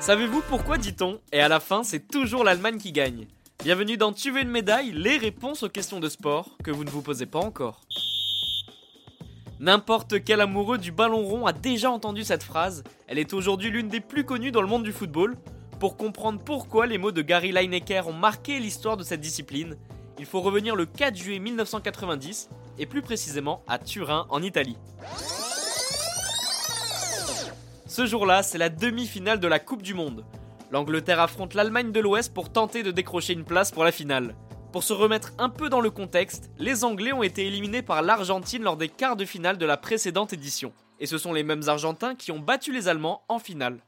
Savez-vous pourquoi dit-on Et à la fin, c'est toujours l'Allemagne qui gagne? Bienvenue dans Tu veux une médaille Les réponses aux questions de sport que vous ne vous posez pas encore. N'importe quel amoureux du ballon rond a déjà entendu cette phrase. Elle est aujourd'hui l'une des plus connues dans le monde du football. Pour comprendre pourquoi les mots de Gary Lineker ont marqué l'histoire de cette discipline, il faut revenir le 4 juillet 1990 et plus précisément à Turin en Italie. Ce jour-là, c'est la demi-finale de la Coupe du Monde. L'Angleterre affronte l'Allemagne de l'Ouest pour tenter de décrocher une place pour la finale. Pour se remettre un peu dans le contexte, les Anglais ont été éliminés par l'Argentine lors des quarts de finale de la précédente édition. Et ce sont les mêmes Argentins qui ont battu les Allemands en finale.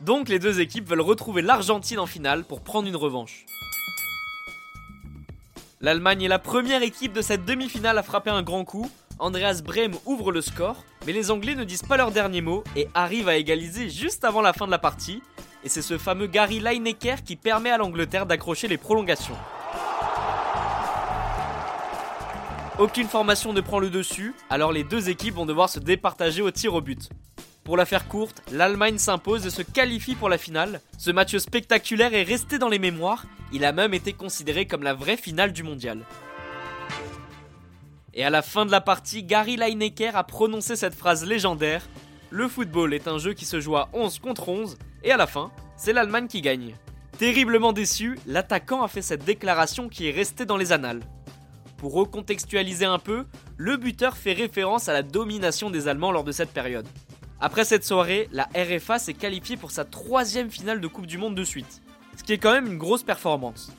Donc les deux équipes veulent retrouver l'Argentine en finale pour prendre une revanche. L'Allemagne est la première équipe de cette demi-finale à frapper un grand coup. Andreas Brem ouvre le score, mais les Anglais ne disent pas leur dernier mot et arrivent à égaliser juste avant la fin de la partie. Et c'est ce fameux Gary Lineker qui permet à l'Angleterre d'accrocher les prolongations. Aucune formation ne prend le dessus, alors les deux équipes vont devoir se départager au tir au but. Pour la faire courte, l'Allemagne s'impose et se qualifie pour la finale. Ce match spectaculaire est resté dans les mémoires, il a même été considéré comme la vraie finale du mondial. Et à la fin de la partie, Gary Lineker a prononcé cette phrase légendaire Le football est un jeu qui se joue à 11 contre 11, et à la fin, c'est l'Allemagne qui gagne. Terriblement déçu, l'attaquant a fait cette déclaration qui est restée dans les annales. Pour recontextualiser un peu, le buteur fait référence à la domination des Allemands lors de cette période. Après cette soirée, la RFA s'est qualifiée pour sa troisième finale de Coupe du Monde de suite, ce qui est quand même une grosse performance.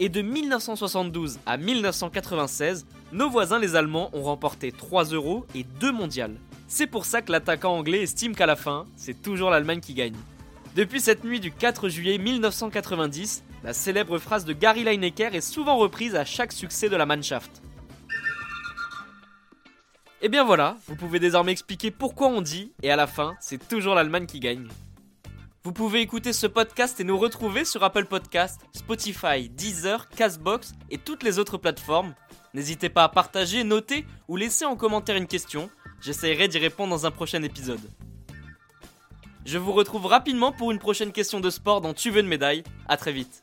Et de 1972 à 1996, nos voisins les Allemands ont remporté 3 euros et 2 mondiales. C'est pour ça que l'attaquant anglais estime qu'à la fin, c'est toujours l'Allemagne qui gagne. Depuis cette nuit du 4 juillet 1990, la célèbre phrase de Gary Lineker est souvent reprise à chaque succès de la Mannschaft. Et bien voilà, vous pouvez désormais expliquer pourquoi on dit, et à la fin, c'est toujours l'Allemagne qui gagne. Vous pouvez écouter ce podcast et nous retrouver sur Apple Podcast, Spotify, Deezer, Castbox et toutes les autres plateformes. N'hésitez pas à partager, noter ou laisser en commentaire une question. J'essaierai d'y répondre dans un prochain épisode. Je vous retrouve rapidement pour une prochaine question de sport dans Tu veux une médaille. À très vite.